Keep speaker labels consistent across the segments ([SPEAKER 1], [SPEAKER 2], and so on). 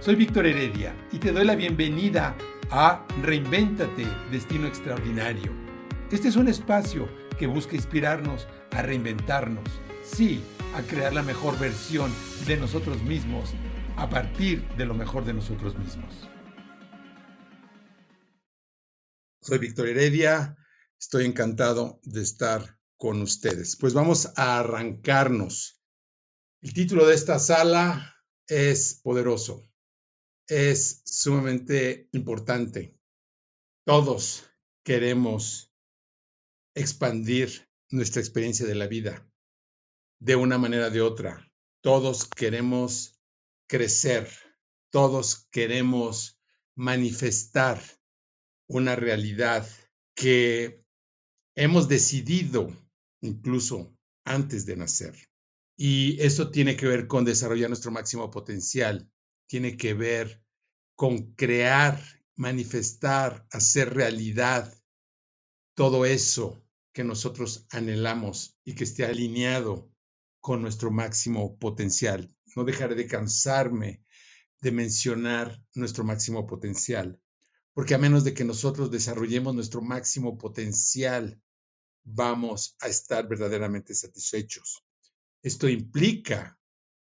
[SPEAKER 1] Soy Víctor Heredia y te doy la bienvenida a Reinvéntate, Destino Extraordinario. Este es un espacio que busca inspirarnos a reinventarnos, sí, a crear la mejor versión de nosotros mismos a partir de lo mejor de nosotros mismos. Soy Víctor Heredia, estoy encantado de estar con ustedes. Pues vamos a arrancarnos. El título de esta sala es poderoso es sumamente importante. Todos queremos expandir nuestra experiencia de la vida de una manera o de otra. Todos queremos crecer. Todos queremos manifestar una realidad que hemos decidido incluso antes de nacer. Y eso tiene que ver con desarrollar nuestro máximo potencial, tiene que ver con crear, manifestar, hacer realidad todo eso que nosotros anhelamos y que esté alineado con nuestro máximo potencial. No dejaré de cansarme de mencionar nuestro máximo potencial, porque a menos de que nosotros desarrollemos nuestro máximo potencial, vamos a estar verdaderamente satisfechos. Esto implica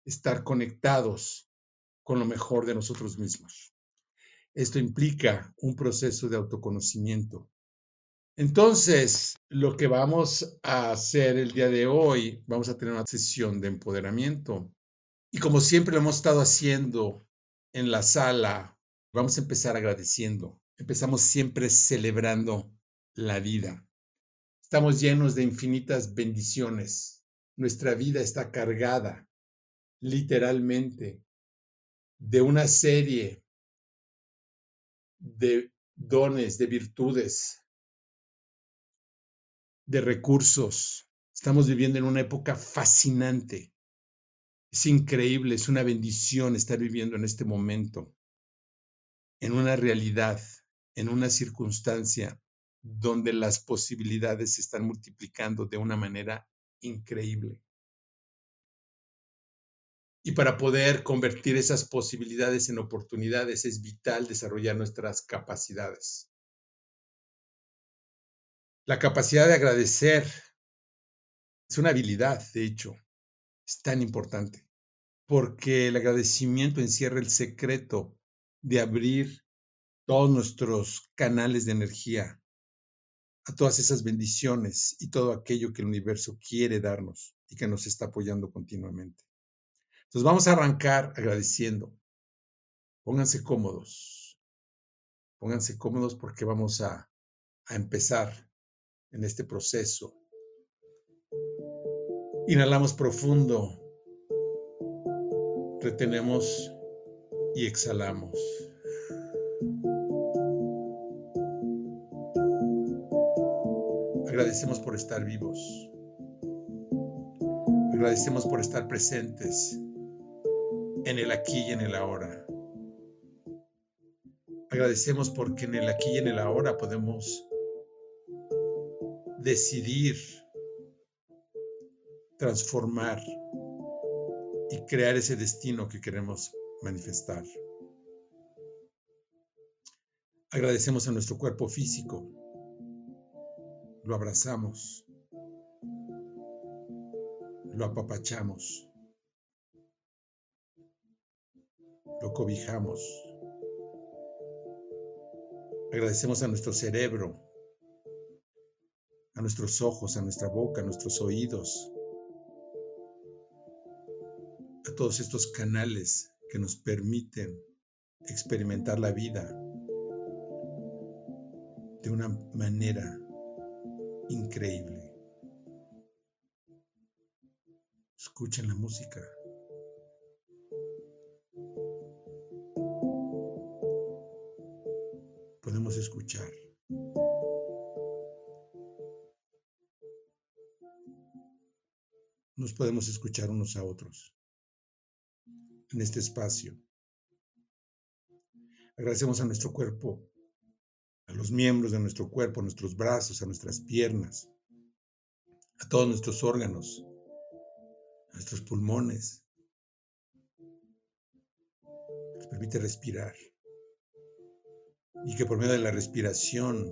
[SPEAKER 1] estar conectados con lo mejor de nosotros mismos. Esto implica un proceso de autoconocimiento. Entonces, lo que vamos a hacer el día de hoy, vamos a tener una sesión de empoderamiento. Y como siempre lo hemos estado haciendo en la sala, vamos a empezar agradeciendo. Empezamos siempre celebrando la vida. Estamos llenos de infinitas bendiciones. Nuestra vida está cargada, literalmente, de una serie de dones, de virtudes, de recursos. Estamos viviendo en una época fascinante. Es increíble, es una bendición estar viviendo en este momento, en una realidad, en una circunstancia donde las posibilidades se están multiplicando de una manera increíble. Y para poder convertir esas posibilidades en oportunidades es vital desarrollar nuestras capacidades. La capacidad de agradecer es una habilidad, de hecho, es tan importante, porque el agradecimiento encierra el secreto de abrir todos nuestros canales de energía a todas esas bendiciones y todo aquello que el universo quiere darnos y que nos está apoyando continuamente. Entonces vamos a arrancar agradeciendo. Pónganse cómodos. Pónganse cómodos porque vamos a, a empezar en este proceso. Inhalamos profundo. Retenemos y exhalamos. Agradecemos por estar vivos. Agradecemos por estar presentes en el aquí y en el ahora. Agradecemos porque en el aquí y en el ahora podemos decidir transformar y crear ese destino que queremos manifestar. Agradecemos a nuestro cuerpo físico, lo abrazamos, lo apapachamos. Lo cobijamos. Agradecemos a nuestro cerebro, a nuestros ojos, a nuestra boca, a nuestros oídos, a todos estos canales que nos permiten experimentar la vida de una manera increíble. Escuchen la música. Escuchar. Nos podemos escuchar unos a otros en este espacio. Agradecemos a nuestro cuerpo, a los miembros de nuestro cuerpo, a nuestros brazos, a nuestras piernas, a todos nuestros órganos, a nuestros pulmones. permite respirar. Y que por medio de la respiración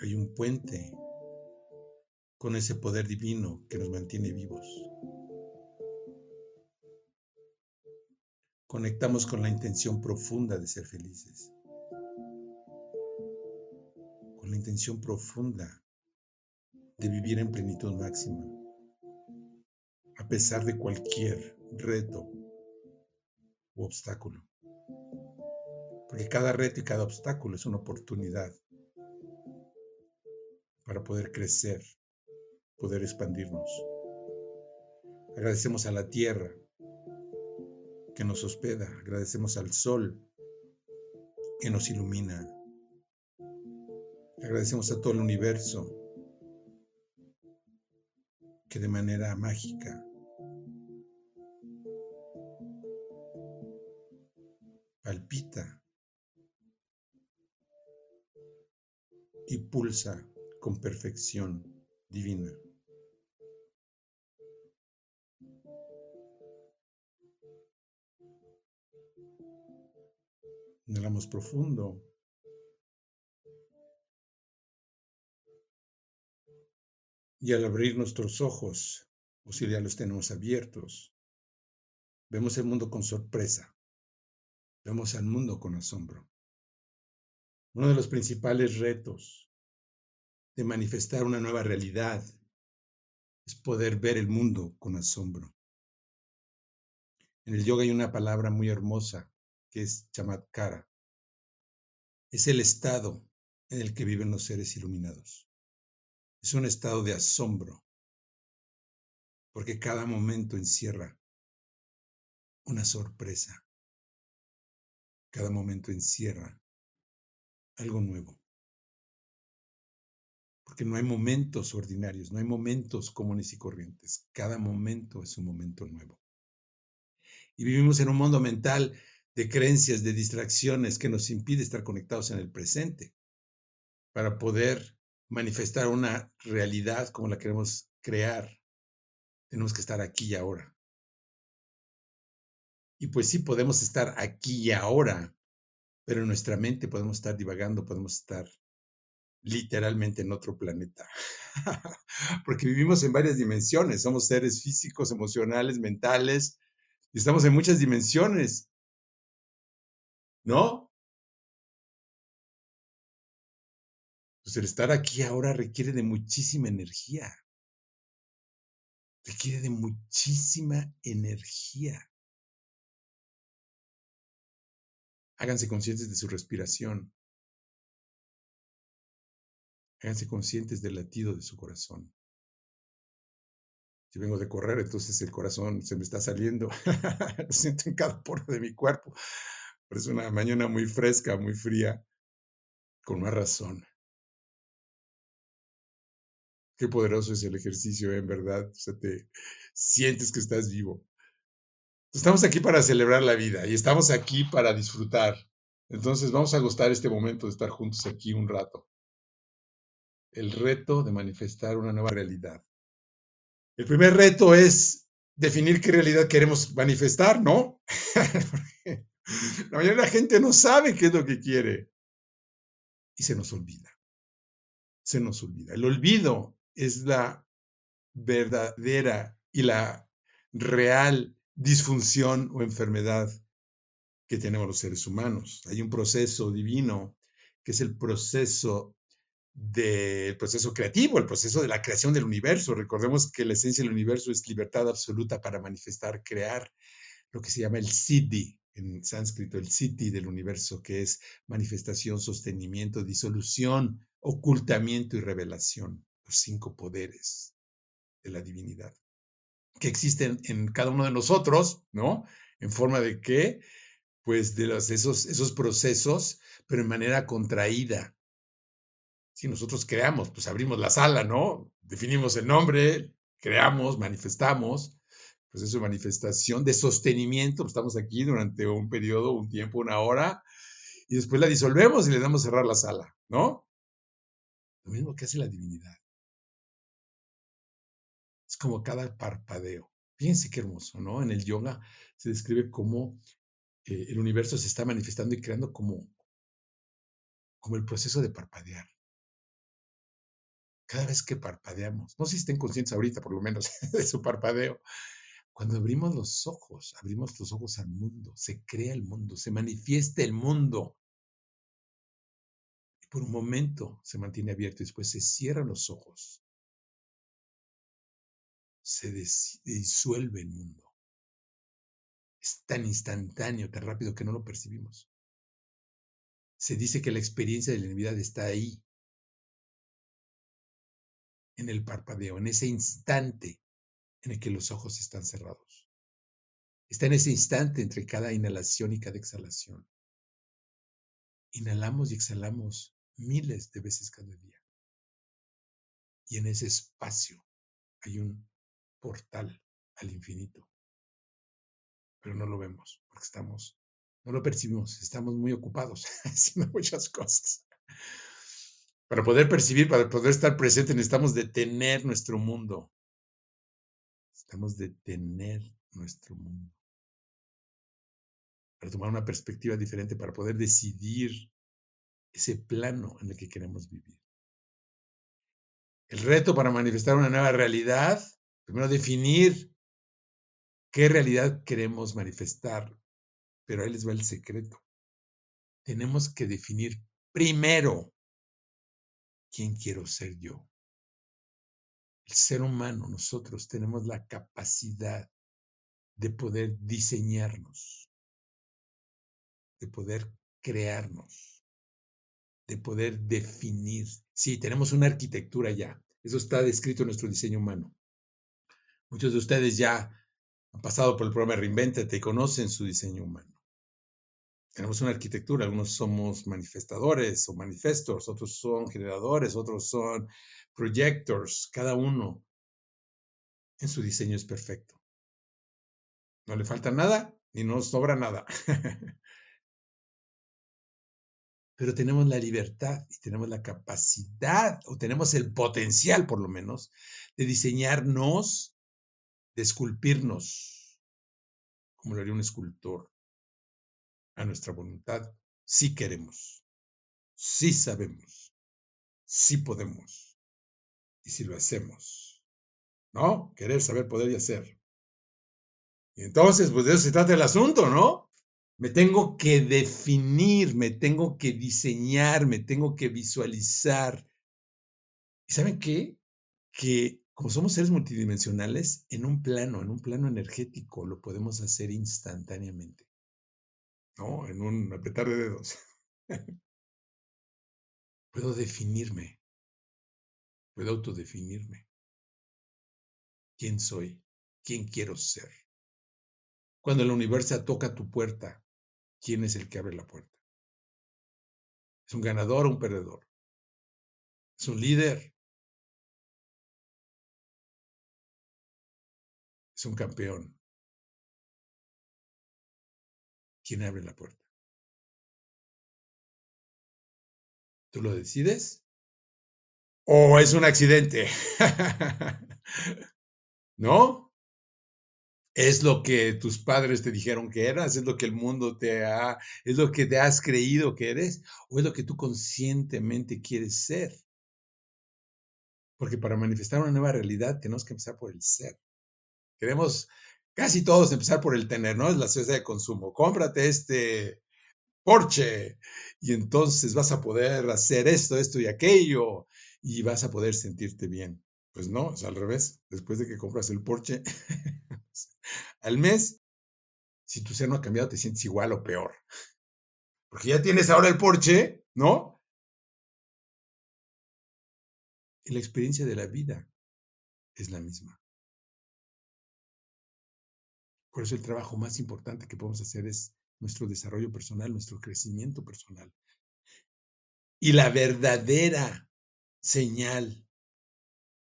[SPEAKER 1] hay un puente con ese poder divino que nos mantiene vivos. Conectamos con la intención profunda de ser felices. Con la intención profunda de vivir en plenitud máxima, a pesar de cualquier reto u obstáculo. Porque cada reto y cada obstáculo es una oportunidad para poder crecer, poder expandirnos. Agradecemos a la tierra que nos hospeda, agradecemos al sol que nos ilumina, agradecemos a todo el universo que de manera mágica palpita y pulsa con perfección divina. Inhalamos profundo. Y al abrir nuestros ojos, o si ya los tenemos abiertos, vemos el mundo con sorpresa. Vemos al mundo con asombro. Uno de los principales retos de manifestar una nueva realidad es poder ver el mundo con asombro. En el yoga hay una palabra muy hermosa que es chamatkara. Es el estado en el que viven los seres iluminados. Es un estado de asombro, porque cada momento encierra una sorpresa. Cada momento encierra algo nuevo. Porque no hay momentos ordinarios, no hay momentos comunes y corrientes. Cada momento es un momento nuevo. Y vivimos en un mundo mental de creencias, de distracciones que nos impide estar conectados en el presente para poder manifestar una realidad como la queremos crear. Tenemos que estar aquí y ahora. Y pues sí, podemos estar aquí y ahora, pero en nuestra mente podemos estar divagando, podemos estar literalmente en otro planeta. Porque vivimos en varias dimensiones, somos seres físicos, emocionales, mentales, y estamos en muchas dimensiones. ¿No? Pues el estar aquí ahora requiere de muchísima energía. Requiere de muchísima energía. Háganse conscientes de su respiración. Háganse conscientes del latido de su corazón. Si vengo de correr, entonces el corazón se me está saliendo. Lo siento en cada poro de mi cuerpo. Pero es una mañana muy fresca, muy fría, con más razón. Qué poderoso es el ejercicio, ¿eh? en verdad. O sea, te sientes que estás vivo. Estamos aquí para celebrar la vida y estamos aquí para disfrutar. Entonces vamos a gustar este momento de estar juntos aquí un rato. El reto de manifestar una nueva realidad. El primer reto es definir qué realidad queremos manifestar, ¿no? la mayoría de la gente no sabe qué es lo que quiere y se nos olvida. Se nos olvida. El olvido es la verdadera y la real disfunción o enfermedad que tenemos los seres humanos. Hay un proceso divino que es el proceso del proceso creativo, el proceso de la creación del universo. Recordemos que la esencia del universo es libertad absoluta para manifestar, crear lo que se llama el siddhi en sánscrito, el siddhi del universo, que es manifestación, sostenimiento, disolución, ocultamiento y revelación, los cinco poderes de la divinidad que existen en cada uno de nosotros, ¿no? En forma de qué? Pues de los, esos, esos procesos, pero en manera contraída. Si nosotros creamos, pues abrimos la sala, ¿no? Definimos el nombre, creamos, manifestamos, pues eso manifestación de sostenimiento, estamos aquí durante un periodo, un tiempo, una hora, y después la disolvemos y le damos cerrar la sala, ¿no? Lo mismo que hace la divinidad. Es como cada parpadeo. Fíjense qué hermoso, ¿no? En el yoga se describe como eh, el universo se está manifestando y creando como, como el proceso de parpadear. Cada vez que parpadeamos, no sé si estén conscientes ahorita por lo menos de su parpadeo, cuando abrimos los ojos, abrimos los ojos al mundo, se crea el mundo, se manifiesta el mundo. Y por un momento se mantiene abierto y después se cierran los ojos. Se disuelve el mundo. Es tan instantáneo, tan rápido que no lo percibimos. Se dice que la experiencia de la Navidad está ahí, en el parpadeo, en ese instante en el que los ojos están cerrados. Está en ese instante entre cada inhalación y cada exhalación. Inhalamos y exhalamos miles de veces cada día. Y en ese espacio hay un portal al infinito. Pero no lo vemos porque estamos, no lo percibimos, estamos muy ocupados haciendo muchas cosas. Para poder percibir, para poder estar presente, necesitamos detener nuestro mundo. Necesitamos detener nuestro mundo. Para tomar una perspectiva diferente, para poder decidir ese plano en el que queremos vivir. El reto para manifestar una nueva realidad, primero definir qué realidad queremos manifestar, pero ahí les va el secreto. Tenemos que definir primero quién quiero ser yo. El ser humano, nosotros tenemos la capacidad de poder diseñarnos, de poder crearnos, de poder definir. Sí, tenemos una arquitectura ya. Eso está descrito en nuestro diseño humano. Muchos de ustedes ya han pasado por el programa Reinventate y conocen su diseño humano tenemos una arquitectura, algunos somos manifestadores o manifestos, otros son generadores, otros son projectors, cada uno en su diseño es perfecto. No le falta nada ni nos sobra nada. Pero tenemos la libertad y tenemos la capacidad, o tenemos el potencial por lo menos, de diseñarnos, de esculpirnos, como lo haría un escultor a nuestra voluntad, sí queremos, sí sabemos, sí podemos. Y si lo hacemos, ¿no? Querer, saber, poder y hacer. Y entonces, pues de eso se trata el asunto, ¿no? Me tengo que definir, me tengo que diseñar, me tengo que visualizar. ¿Y saben qué? Que como somos seres multidimensionales, en un plano, en un plano energético, lo podemos hacer instantáneamente. ¿no? En un apretar de dedos. puedo definirme, puedo autodefinirme. ¿Quién soy? ¿Quién quiero ser? Cuando el universo toca tu puerta, ¿quién es el que abre la puerta? ¿Es un ganador o un perdedor? ¿Es un líder? ¿Es un campeón? ¿Quién abre la puerta? ¿Tú lo decides? ¿O es un accidente? ¿No? ¿Es lo que tus padres te dijeron que eras? ¿Es lo que el mundo te ha, es lo que te has creído que eres? ¿O es lo que tú conscientemente quieres ser? Porque para manifestar una nueva realidad tenemos que empezar por el ser. Queremos casi todos empezar por el tener, ¿no? Es la sociedad de consumo. Cómprate este Porsche y entonces vas a poder hacer esto, esto y aquello y vas a poder sentirte bien. Pues no, es al revés. Después de que compras el Porsche al mes, si tu ser no ha cambiado, te sientes igual o peor. Porque ya tienes ahora el Porsche, ¿no? Y la experiencia de la vida es la misma. Por eso el trabajo más importante que podemos hacer es nuestro desarrollo personal, nuestro crecimiento personal. Y la verdadera señal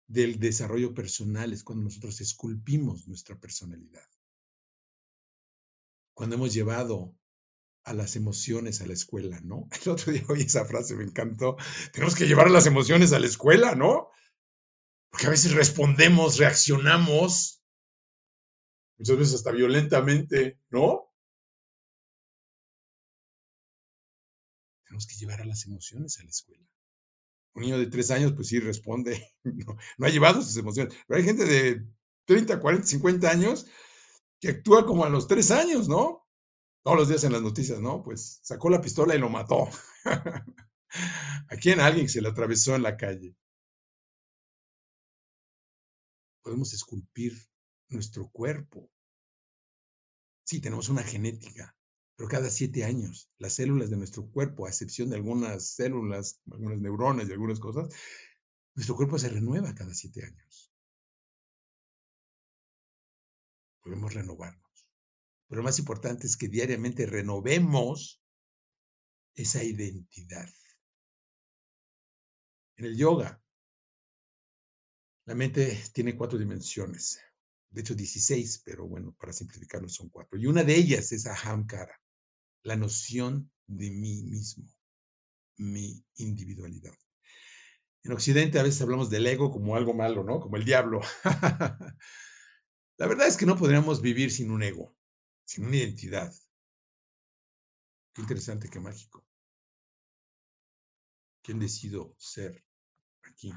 [SPEAKER 1] del desarrollo personal es cuando nosotros esculpimos nuestra personalidad. Cuando hemos llevado a las emociones a la escuela, ¿no? El otro día oí esa frase, me encantó. Tenemos que llevar las emociones a la escuela, ¿no? Porque a veces respondemos, reaccionamos muchas veces hasta violentamente, ¿no? Tenemos que llevar a las emociones a la escuela. Un niño de tres años, pues sí responde, no, no ha llevado sus emociones. Pero hay gente de 30, 40, 50 años que actúa como a los tres años, ¿no? Todos los días en las noticias, ¿no? Pues sacó la pistola y lo mató. ¿A quién? alguien se le atravesó en la calle. Podemos esculpir nuestro cuerpo. Sí, tenemos una genética, pero cada siete años las células de nuestro cuerpo, a excepción de algunas células, algunas neuronas y algunas cosas, nuestro cuerpo se renueva cada siete años. Podemos renovarnos. Pero lo más importante es que diariamente renovemos esa identidad. En el yoga, la mente tiene cuatro dimensiones, de hecho 16, pero bueno, para simplificarlo son cuatro. Y una de ellas es ahamkara, la noción de mí mismo, mi individualidad. En Occidente a veces hablamos del ego como algo malo, ¿no? Como el diablo. la verdad es que no podríamos vivir sin un ego sin una identidad. Qué interesante, qué mágico. ¿Quién decido ser aquí?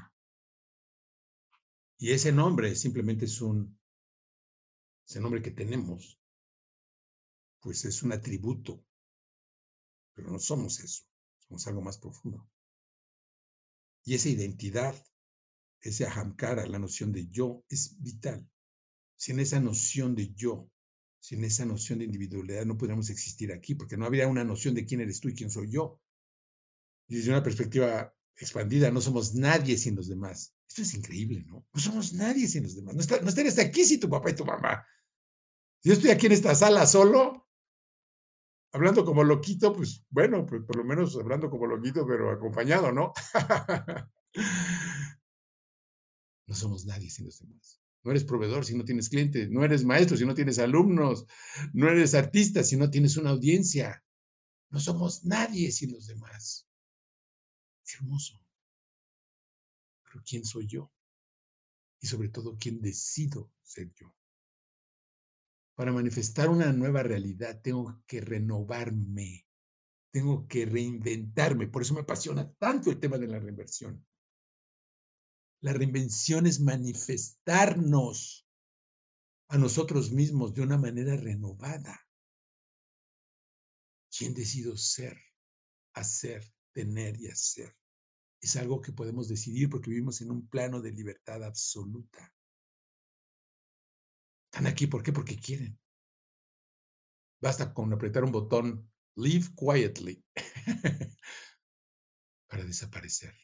[SPEAKER 1] Y ese nombre simplemente es un, ese nombre que tenemos, pues es un atributo, pero no somos eso, somos algo más profundo. Y esa identidad, ese ahamkara, la noción de yo, es vital. Sin esa noción de yo, sin esa noción de individualidad no podríamos existir aquí, porque no habría una noción de quién eres tú y quién soy yo. Y desde una perspectiva expandida, no somos nadie sin los demás. Esto es increíble, ¿no? No somos nadie sin los demás. No, está, no estarías aquí sin tu papá y tu mamá. Si yo estoy aquí en esta sala solo, hablando como loquito, pues bueno, pues por lo menos hablando como loquito, pero acompañado, ¿no? no somos nadie sin los demás. No eres proveedor si no tienes clientes, no eres maestro si no tienes alumnos, no eres artista si no tienes una audiencia. No somos nadie sin los demás. Qué hermoso. ¿Quién soy yo? Y sobre todo, ¿quién decido ser yo? Para manifestar una nueva realidad tengo que renovarme, tengo que reinventarme. Por eso me apasiona tanto el tema de la reinversión. La reinvención es manifestarnos a nosotros mismos de una manera renovada. ¿Quién decido ser, hacer, tener y hacer? Es algo que podemos decidir porque vivimos en un plano de libertad absoluta. Están aquí, ¿por qué? Porque quieren. Basta con apretar un botón, Live quietly, para desaparecer.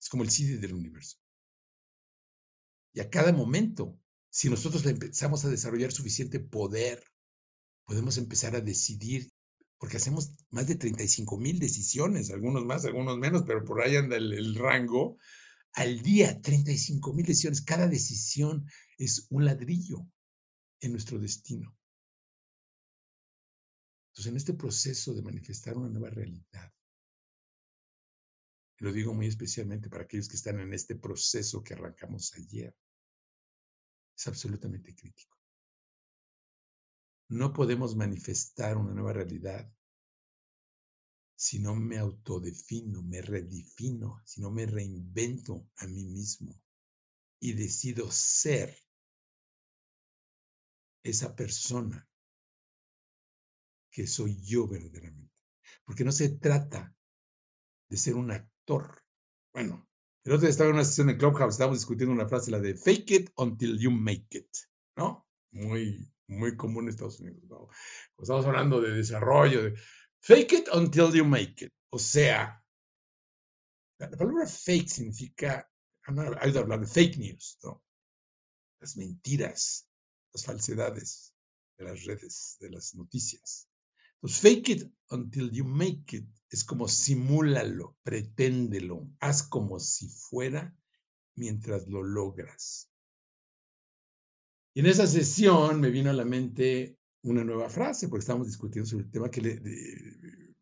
[SPEAKER 1] Es como el CD del universo. Y a cada momento, si nosotros empezamos a desarrollar suficiente poder, podemos empezar a decidir, porque hacemos más de 35 mil decisiones, algunos más, algunos menos, pero por ahí anda el, rango. Al día, 35 mil decisiones. Cada decisión es un ladrillo en nuestro destino. Entonces, en este proceso de manifestar una nueva realidad, lo digo muy especialmente para aquellos que están en este proceso que arrancamos ayer. Es absolutamente crítico. No podemos manifestar una nueva realidad si no me autodefino, me redefino, si no me reinvento a mí mismo y decido ser esa persona que soy yo verdaderamente. Porque no se trata de ser un actor. Bueno, el otro día estaba en una sesión en Clubhouse, estábamos discutiendo una frase, la de fake it until you make it, ¿no? Muy, muy común en Estados Unidos, ¿no? Estamos hablando de desarrollo, de fake it until you make it. O sea, la palabra fake significa, ha oído hablar de fake news, ¿no? Las mentiras, las falsedades de las redes, de las noticias. Pues fake it until you make it. Es como simúlalo, preténdelo, haz como si fuera mientras lo logras. Y en esa sesión me vino a la mente una nueva frase, porque estábamos discutiendo sobre el tema que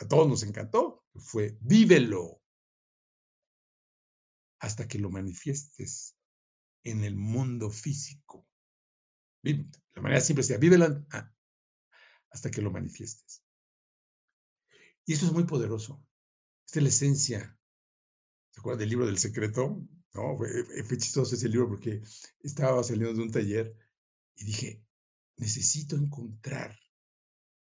[SPEAKER 1] a todos nos encantó, fue vívelo hasta que lo manifiestes en el mundo físico. La manera simple sea, vívelo hasta que lo manifiestes. Y eso es muy poderoso. Esta es la esencia. ¿Se acuerdan del libro del secreto? No, fue, fue chistoso ese libro porque estaba saliendo de un taller y dije, necesito encontrar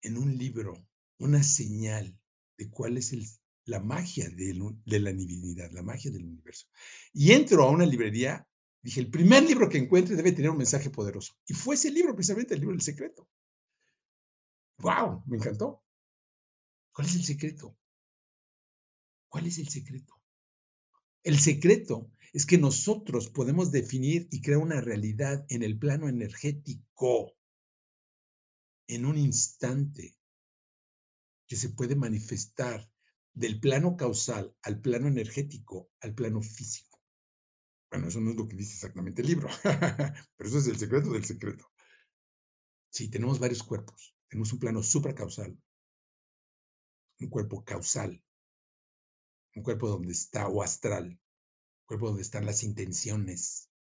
[SPEAKER 1] en un libro una señal de cuál es el, la magia de, de, la divinidad, la magia del universo. Y entro a una librería, dije, el primer libro que encuentre debe tener un mensaje poderoso. Y fue ese libro, precisamente el libro del secreto. ¡Wow! Me encantó. ¿Cuál es el secreto? ¿Cuál es el secreto? El secreto es que nosotros podemos definir y crear una realidad en el plano energético en un instante que se puede manifestar del plano causal al plano energético al plano físico. Bueno, eso no es lo que dice exactamente el libro, pero eso es el secreto del secreto. Sí, tenemos varios cuerpos. Tenemos un plano supracausal, un cuerpo causal, un cuerpo donde está o astral, cuerpo donde están las intenciones,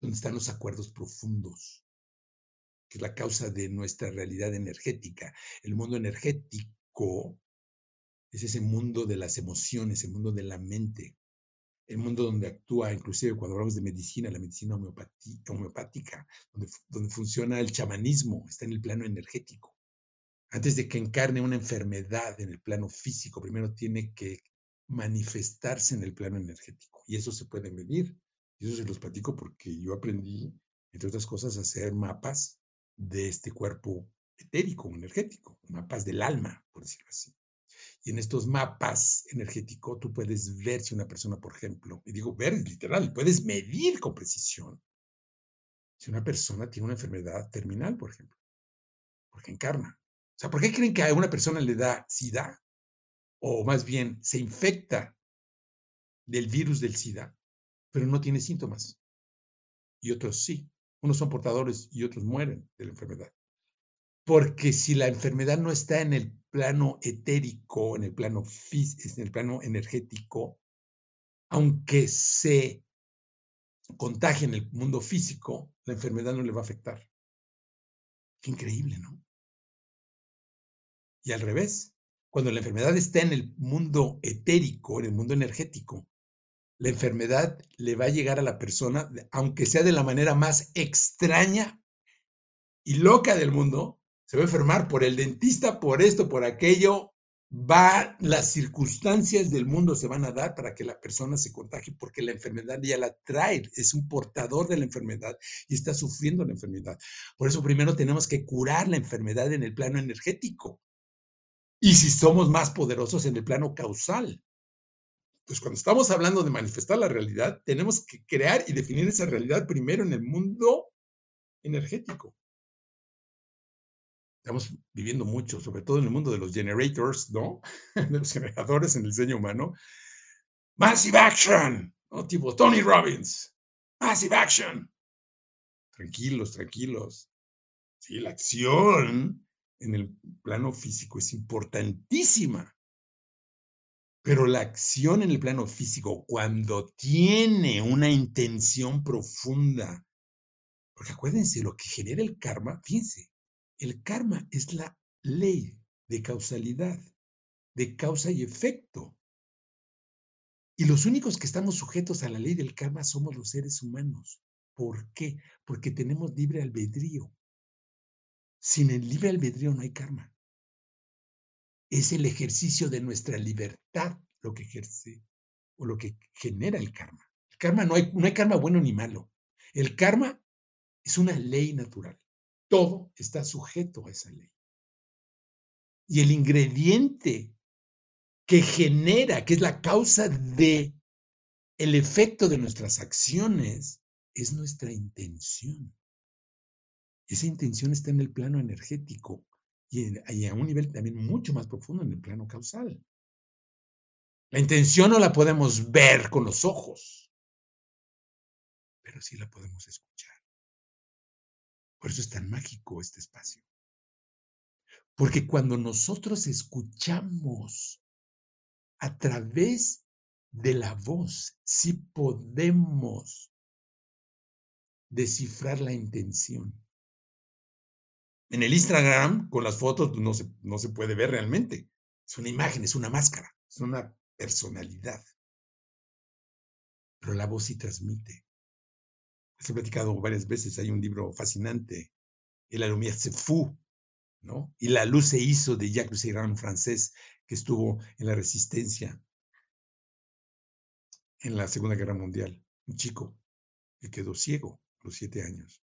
[SPEAKER 1] donde están los acuerdos profundos, que es la causa de nuestra realidad energética. El mundo energético es ese mundo de las emociones, el mundo de la mente, el mundo donde actúa, inclusive cuando hablamos de medicina, la medicina homeopática, donde, donde funciona el chamanismo, está en el plano energético. Antes de que encarne una enfermedad en el plano físico, primero tiene que manifestarse en el plano energético. Y eso se puede medir. Y eso se los platico porque yo aprendí, entre otras cosas, a hacer mapas de este cuerpo etérico, energético, mapas del alma, por decirlo así. Y en estos mapas energéticos tú puedes ver si una persona, por ejemplo, y digo ver literal, puedes medir con precisión si una persona tiene una enfermedad terminal, por ejemplo, porque encarna. O sea, ¿por qué creen que a una persona le da SIDA? O más bien, se infecta del virus del SIDA, pero no tiene síntomas. Y otros sí. Unos son portadores y otros mueren de la enfermedad. Porque si la enfermedad no está en el plano etérico, en el plano en el plano energético, aunque se contagie en el mundo físico, la enfermedad no le va a afectar. Qué increíble, ¿no? Y al revés, cuando la enfermedad está en el mundo etérico, en el mundo energético, la enfermedad le va a llegar a la persona, aunque sea de la manera más extraña y loca del mundo, se va a enfermar por el dentista, por esto, por aquello, va, las circunstancias del mundo se van a dar para que la persona se contagie, porque la enfermedad ya la trae, es un portador de la enfermedad y está sufriendo la enfermedad. Por eso primero tenemos que curar la enfermedad en el plano energético y si somos más poderosos en el plano causal. Pues cuando estamos hablando de manifestar la realidad, tenemos que crear y definir esa realidad primero en el mundo energético. Estamos viviendo mucho, sobre todo en el mundo de los generators, ¿no? De los generadores en el diseño humano. Massive action, ¿no? Tipo Tony Robbins. Massive action. Tranquilos, tranquilos. Sí, la acción en el plano físico es importantísima. Pero la acción en el plano físico, cuando tiene una intención profunda, porque acuérdense, lo que genera el karma, fíjense, el karma es la ley de causalidad, de causa y efecto. Y los únicos que estamos sujetos a la ley del karma somos los seres humanos. ¿Por qué? Porque tenemos libre albedrío. Sin el libre albedrío no hay karma. Es el ejercicio de nuestra libertad lo que ejerce o lo que genera el karma. El karma no hay, no hay karma bueno ni malo. El karma es una ley natural. Todo está sujeto a esa ley. Y el ingrediente que genera, que es la causa de el efecto de nuestras acciones, es nuestra intención. Esa intención está en el plano energético y, a un nivel también mucho más profundo en el plano causal. La intención no la podemos ver con los ojos, pero sí la podemos escuchar. Por eso es tan mágico este espacio. Porque cuando nosotros escuchamos a través de la voz, sí podemos descifrar la intención. En el Instagram, con las fotos, no se, no se puede ver realmente. Es una imagen, es una máscara, es una personalidad. Pero la voz sí transmite. Les he platicado varias veces, hay un libro fascinante, El Alumia se fu, ¿no? Y la luz se hizo de Jacques Lussier, francés, que estuvo en la resistencia en la Segunda Guerra Mundial. Un chico que quedó ciego a los siete años.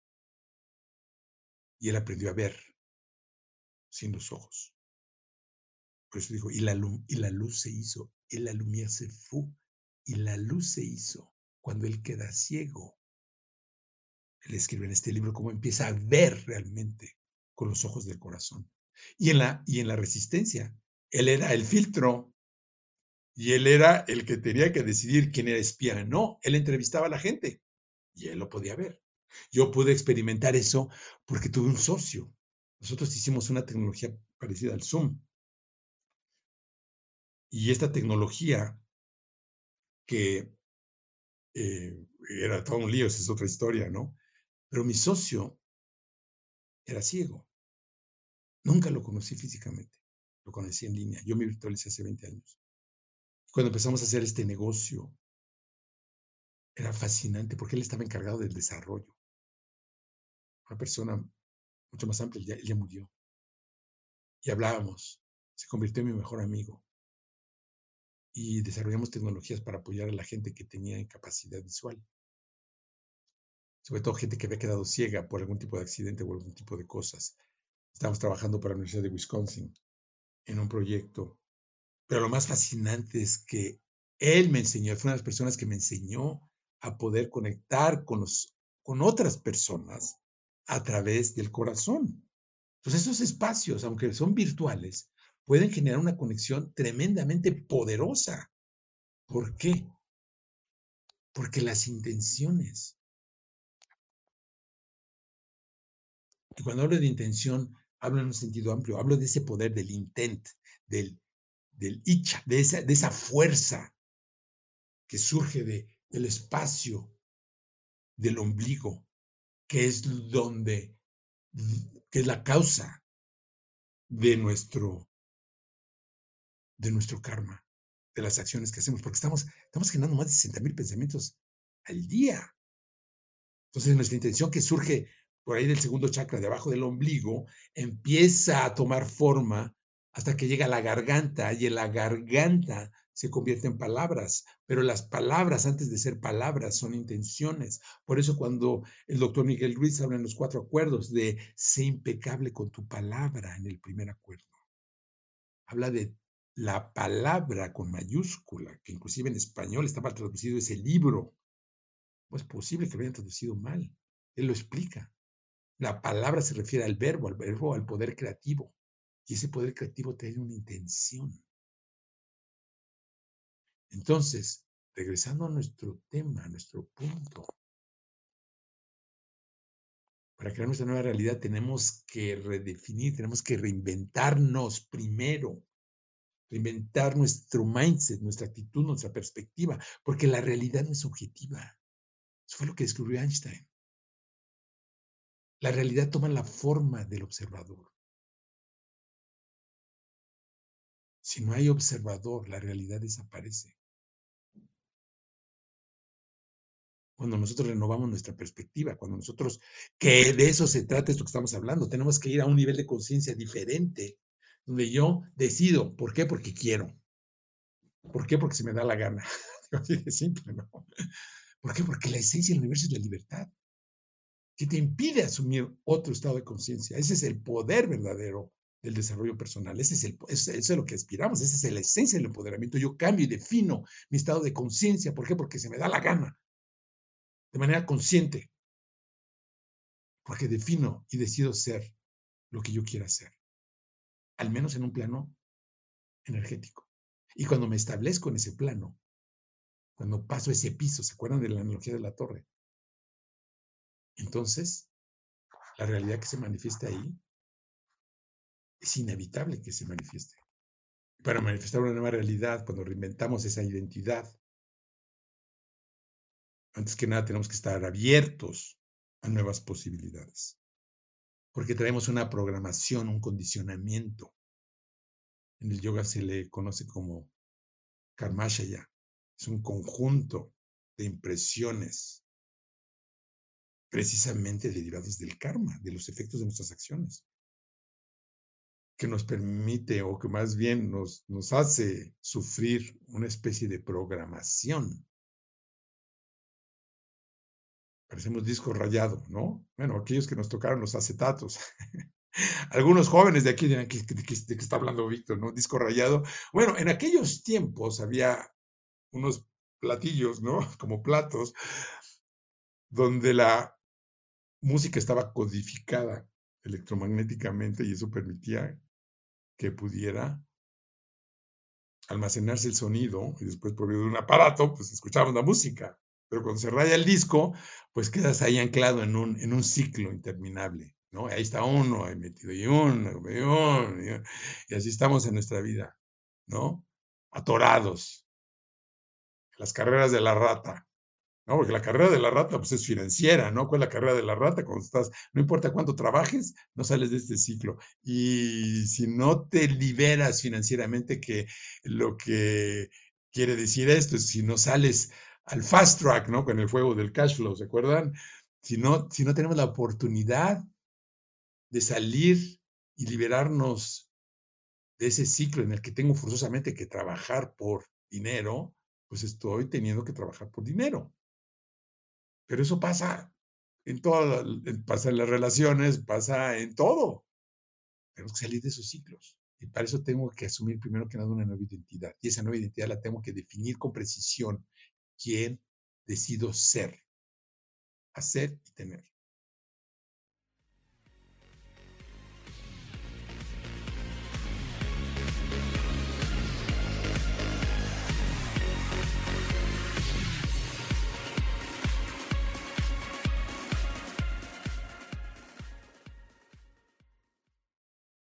[SPEAKER 1] Y él aprendió a ver sin los ojos. Por eso dijo, y la, y la luz se hizo, el la se fu, y la luz se hizo cuando él queda ciego. Él escribe en este libro cómo empieza a ver realmente con los ojos del corazón. Y en la, y en la resistencia, él era el filtro y él era el que tenía que decidir quién era espía. No, él entrevistaba a la gente y él lo podía ver. Yo pude experimentar eso porque tuve un socio. Nosotros hicimos una tecnología parecida al Zoom. Y esta tecnología que eh, era todo un lío, es otra historia, ¿no? Pero mi socio era ciego. Nunca lo conocí físicamente, lo conocí en línea. Yo me virtualicé hace 20 años. Cuando empezamos a hacer este negocio, era fascinante porque él estaba encargado del desarrollo. Una persona mucho más amplia, él ya murió. Y hablábamos, se convirtió en mi mejor amigo. Y desarrollamos tecnologías para apoyar a la gente que tenía incapacidad visual. Sobre todo gente que había quedado ciega por algún tipo de accidente o algún tipo de cosas. Estábamos trabajando para la Universidad de Wisconsin en un proyecto. Pero lo más fascinante es que él me enseñó, fue una de las personas que me enseñó a poder conectar con, los, con otras personas a través del corazón. Entonces esos espacios, aunque son virtuales, pueden generar una conexión tremendamente poderosa. ¿Por qué? Porque las intenciones. Y cuando hablo de intención, hablo en un sentido amplio, hablo de ese poder del intent, del, del icha, de esa, de esa fuerza que surge de, del espacio del ombligo, que es donde, que es la causa de nuestro, de nuestro karma, de las acciones que hacemos, porque estamos, estamos generando más de 60 mil pensamientos al día. Entonces, nuestra intención que surge por ahí del segundo chakra, de abajo del ombligo, empieza a tomar forma hasta que llega a la garganta y en la garganta se convierte en palabras, pero las palabras antes de ser palabras son intenciones. Por eso cuando el doctor Miguel Ruiz habla en los cuatro acuerdos de sé impecable con tu palabra en el primer acuerdo, habla de la palabra con mayúscula, que inclusive en español estaba traducido ese libro. No es posible que lo hayan traducido mal. Él lo explica. La palabra se refiere al verbo, al verbo, al poder creativo. Y ese poder creativo tiene una intención. Entonces, regresando a nuestro tema, a nuestro punto, para crear nuestra nueva realidad tenemos que redefinir, tenemos que reinventarnos primero, reinventar nuestro mindset, nuestra actitud, nuestra perspectiva, porque la realidad no es objetiva. Eso fue lo que descubrió Einstein. La realidad toma la forma del observador. Si no hay observador, la realidad desaparece. Cuando nosotros renovamos nuestra perspectiva, cuando nosotros, que de eso se trata esto que estamos hablando, tenemos que ir a un nivel de conciencia diferente, donde yo decido, ¿por qué? Porque quiero. ¿Por qué? Porque se me da la gana. Así de simple, ¿no? ¿Por qué? Porque la esencia del universo es la libertad, que te impide asumir otro estado de conciencia. Ese es el poder verdadero del desarrollo personal. Ese es el, eso es lo que aspiramos, esa es la esencia del empoderamiento. Yo cambio y defino mi estado de conciencia. ¿Por qué? Porque se me da la gana, de manera consciente. Porque defino y decido ser lo que yo quiera ser, al menos en un plano energético. Y cuando me establezco en ese plano, cuando paso ese piso, ¿se acuerdan de la analogía de la torre? Entonces, la realidad que se manifiesta ahí es inevitable que se manifieste. Para manifestar una nueva realidad, cuando reinventamos esa identidad, antes que nada tenemos que estar abiertos a nuevas posibilidades, porque traemos una programación, un condicionamiento En el yoga se le conoce como karmashaya. Es un conjunto de impresiones precisamente derivados del karma, de los efectos de nuestras acciones, que nos permite o que más bien nos, nos hace sufrir una especie de programación. Parecemos disco rayado, ¿no? Bueno, aquellos que nos tocaron los acetatos. Algunos jóvenes de aquí dirán, ¿de qué está hablando Víctor? ¿No? Disco rayado. Bueno, en aquellos tiempos había unos platillos, ¿no? Como platos, donde la música estaba codificada electromagnéticamente y eso permitía que pudiera almacenarse el sonido y después por medio de un aparato, pues escuchábamos la música. Pero cuando se raya el disco, pues quedas ahí anclado en un, en un ciclo interminable, ¿no? Ahí está uno, ahí metido y uno, y uno, y así estamos en nuestra vida, ¿no? Atorados. Las carreras de la rata. ¿no? Porque la carrera de la rata pues, es financiera, ¿no? ¿Cuál es la carrera de la rata? Cuando estás, no importa cuánto trabajes, no sales de este ciclo. Y si no te liberas financieramente, que lo que quiere decir esto es si no sales al fast track, ¿no? Con el fuego del cash flow, ¿se acuerdan? Si no, si no tenemos la oportunidad de salir y liberarnos de ese ciclo en el que tengo forzosamente que trabajar por dinero, pues estoy teniendo que trabajar por dinero. Pero eso pasa en todas, pasa en las relaciones, pasa en todo. Tenemos que salir de esos ciclos. Y para eso tengo que asumir primero que nada una nueva identidad. Y esa nueva identidad la tengo que definir con precisión. ¿Quién decido ser? Hacer y tener.